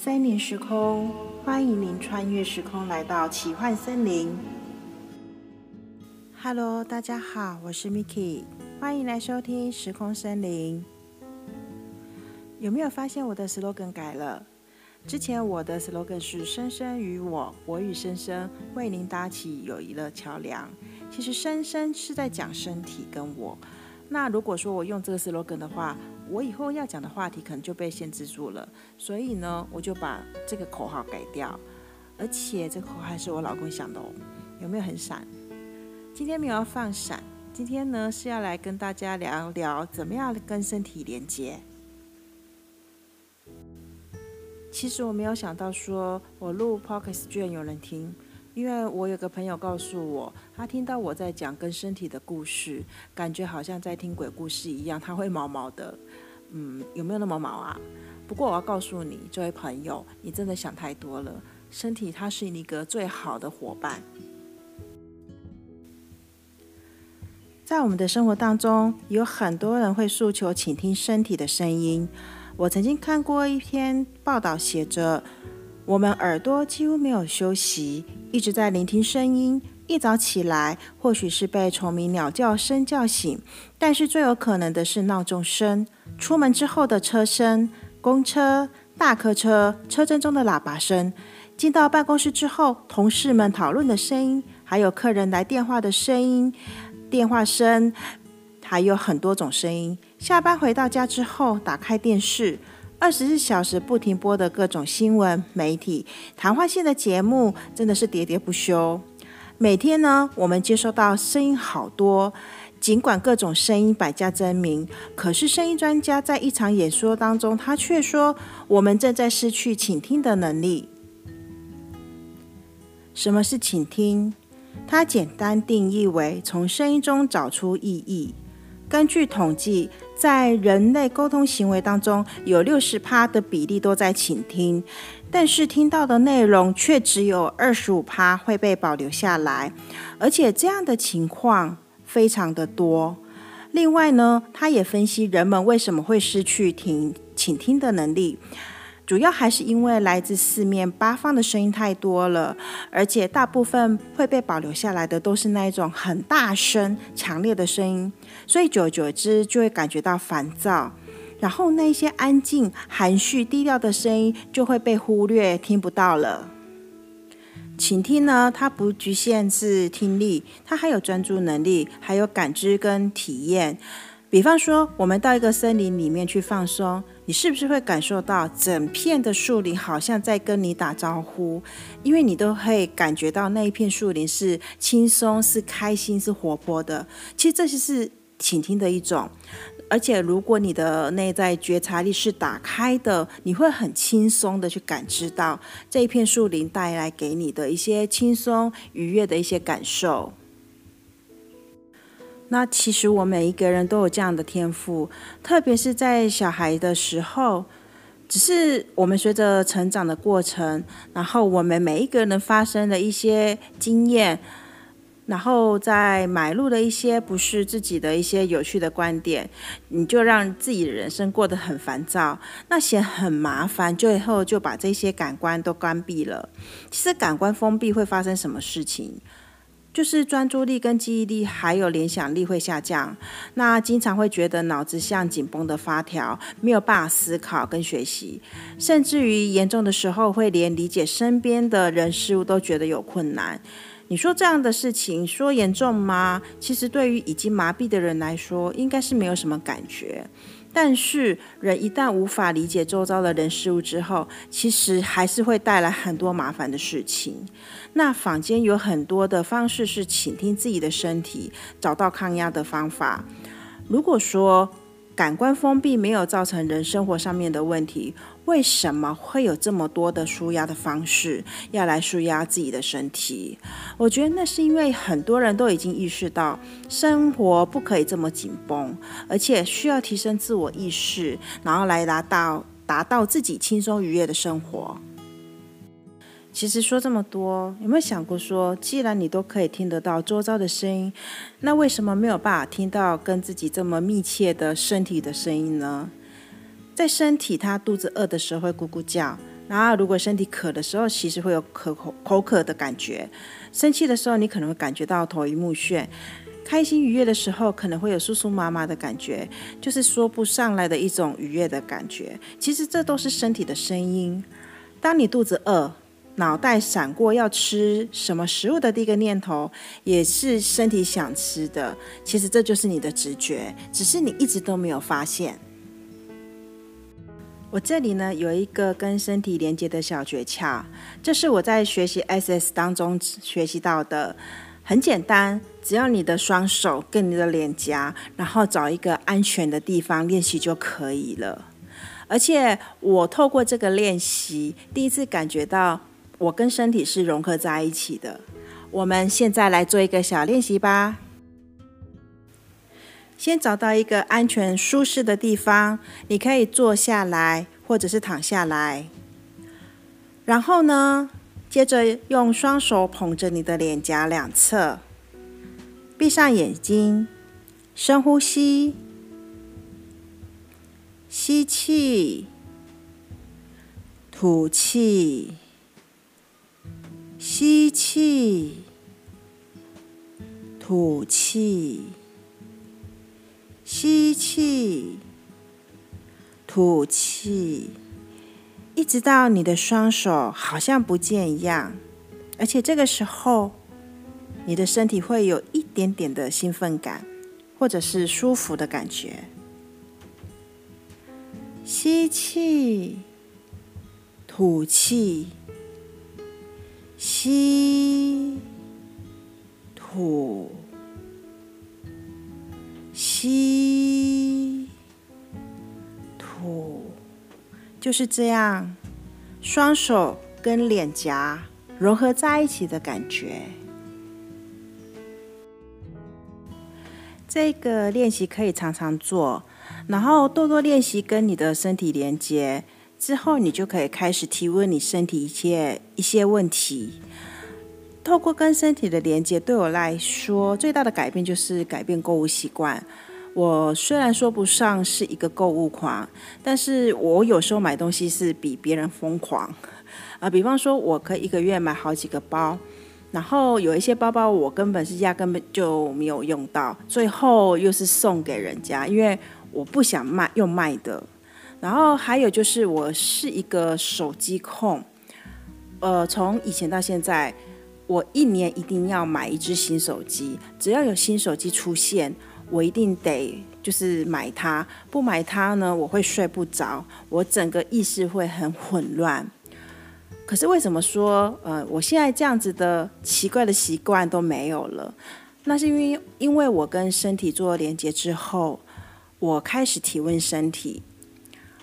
时空森林，时空，欢迎您穿越时空来到奇幻森林。Hello，大家好，我是 Miki，欢迎来收听时空森林。有没有发现我的 slogan 改了？之前我的 slogan 是“生生与我，我与生生，为您搭起友谊的桥梁”。其实“生生”是在讲身体跟我。那如果说我用这个 slogan 的话，我以后要讲的话题可能就被限制住了。所以呢，我就把这个口号改掉。而且这个口号是我老公想的哦，有没有很闪？今天没有要放闪，今天呢是要来跟大家聊聊怎么样跟身体连接。其实我没有想到，说我录 Podcast 居然有人听，因为我有个朋友告诉我，他听到我在讲跟身体的故事，感觉好像在听鬼故事一样，他会毛毛的。嗯，有没有那么毛啊？不过我要告诉你，这位朋友，你真的想太多了。身体它是你一个最好的伙伴。在我们的生活当中，有很多人会诉求倾听身体的声音。我曾经看过一篇报道，写着：我们耳朵几乎没有休息，一直在聆听声音。一早起来，或许是被虫鸣鸟叫声叫醒，但是最有可能的是闹钟声、出门之后的车声、公车、大客车车阵中的喇叭声、进到办公室之后同事们讨论的声音，还有客人来电话的声音、电话声。还有很多种声音。下班回到家之后，打开电视，二十四小时不停播的各种新闻、媒体、谈话性的节目，真的是喋喋不休。每天呢，我们接收到声音好多，尽管各种声音百家争鸣，可是声音专家在一场演说当中，他却说我们正在失去倾听的能力。什么是倾听？它简单定义为从声音中找出意义。根据统计，在人类沟通行为当中，有六十趴的比例都在倾听，但是听到的内容却只有二十五趴会被保留下来，而且这样的情况非常的多。另外呢，他也分析人们为什么会失去听倾听的能力。主要还是因为来自四面八方的声音太多了，而且大部分会被保留下来的都是那一种很大声、强烈的声音，所以久而久之就会感觉到烦躁。然后那些安静、含蓄、低调的声音就会被忽略、听不到了。倾听呢，它不局限是听力，它还有专注能力，还有感知跟体验。比方说，我们到一个森林里面去放松，你是不是会感受到整片的树林好像在跟你打招呼？因为你都会感觉到那一片树林是轻松、是开心、是活泼的。其实这些是倾听的一种。而且，如果你的内在觉察力是打开的，你会很轻松的去感知到这一片树林带来给你的一些轻松、愉悦的一些感受。那其实我每一个人都有这样的天赋，特别是在小孩的时候，只是我们随着成长的过程，然后我们每一个人发生的一些经验，然后在买入了一些不是自己的一些有趣的观点，你就让自己的人生过得很烦躁，那些很麻烦，最后就把这些感官都关闭了。其实感官封闭会发生什么事情？就是专注力跟记忆力还有联想力会下降，那经常会觉得脑子像紧绷的发条，没有办法思考跟学习，甚至于严重的时候会连理解身边的人事物都觉得有困难。你说这样的事情说严重吗？其实对于已经麻痹的人来说，应该是没有什么感觉。但是人一旦无法理解周遭的人事物之后，其实还是会带来很多麻烦的事情。那坊间有很多的方式是倾听自己的身体，找到抗压的方法。如果说感官封闭没有造成人生活上面的问题，为什么会有这么多的舒压的方式要来舒压自己的身体？我觉得那是因为很多人都已经意识到生活不可以这么紧绷，而且需要提升自我意识，然后来达到达到自己轻松愉悦的生活。其实说这么多，有没有想过说，既然你都可以听得到周遭的声音，那为什么没有办法听到跟自己这么密切的身体的声音呢？在身体它肚子饿的时候会咕咕叫，然后如果身体渴的时候，其实会有口口口渴的感觉。生气的时候，你可能会感觉到头晕目眩；开心愉悦的时候，可能会有酥酥麻麻的感觉，就是说不上来的一种愉悦的感觉。其实这都是身体的声音。当你肚子饿，脑袋闪过要吃什么食物的第一个念头，也是身体想吃的。其实这就是你的直觉，只是你一直都没有发现。我这里呢有一个跟身体连接的小诀窍，这是我在学习 SS 当中学习到的，很简单，只要你的双手跟你的脸颊，然后找一个安全的地方练习就可以了。而且我透过这个练习，第一次感觉到我跟身体是融合在一起的。我们现在来做一个小练习吧。先找到一个安全舒适的地方，你可以坐下来，或者是躺下来。然后呢，接着用双手捧着你的脸颊两侧，闭上眼睛，深呼吸，吸气，吐气，吸气，吐气。吸气，吐气，一直到你的双手好像不见一样，而且这个时候，你的身体会有一点点的兴奋感，或者是舒服的感觉。吸气，吐气，吸，吐。吸，就是这样，双手跟脸颊融合在一起的感觉。这个练习可以常常做，然后多多练习跟你的身体连接，之后你就可以开始提问你身体一些一些问题。透过跟身体的连接，对我来说最大的改变就是改变购物习惯。我虽然说不上是一个购物狂，但是我有时候买东西是比别人疯狂啊。比方说，我可以一个月买好几个包，然后有一些包包我根本是压根本就没有用到，最后又是送给人家，因为我不想卖又卖的。然后还有就是，我是一个手机控，呃，从以前到现在，我一年一定要买一只新手机，只要有新手机出现。我一定得就是买它，不买它呢，我会睡不着，我整个意识会很混乱。可是为什么说，呃，我现在这样子的奇怪的习惯都没有了？那是因为，因为我跟身体做连接之后，我开始提问身体，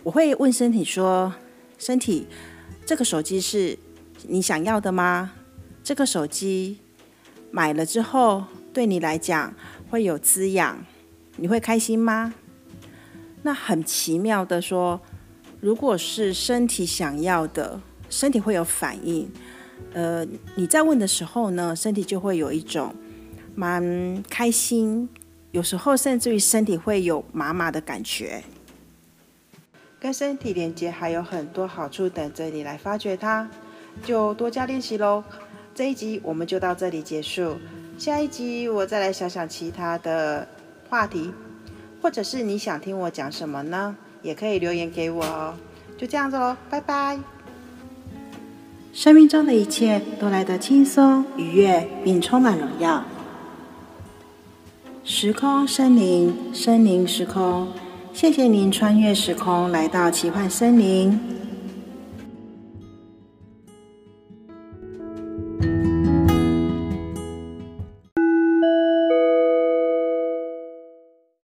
我会问身体说：“身体，这个手机是你想要的吗？这个手机买了之后，对你来讲？”会有滋养，你会开心吗？那很奇妙的说，如果是身体想要的，身体会有反应。呃，你在问的时候呢，身体就会有一种蛮开心，有时候甚至于身体会有麻麻的感觉。跟身体连接还有很多好处等着你来发掘它，就多加练习喽。这一集我们就到这里结束。下一集我再来想想其他的话题，或者是你想听我讲什么呢？也可以留言给我哦。就这样子喽，拜拜。生命中的一切都来得轻松愉悦，并充满荣耀。时空森林，森林时空，谢谢您穿越时空来到奇幻森林。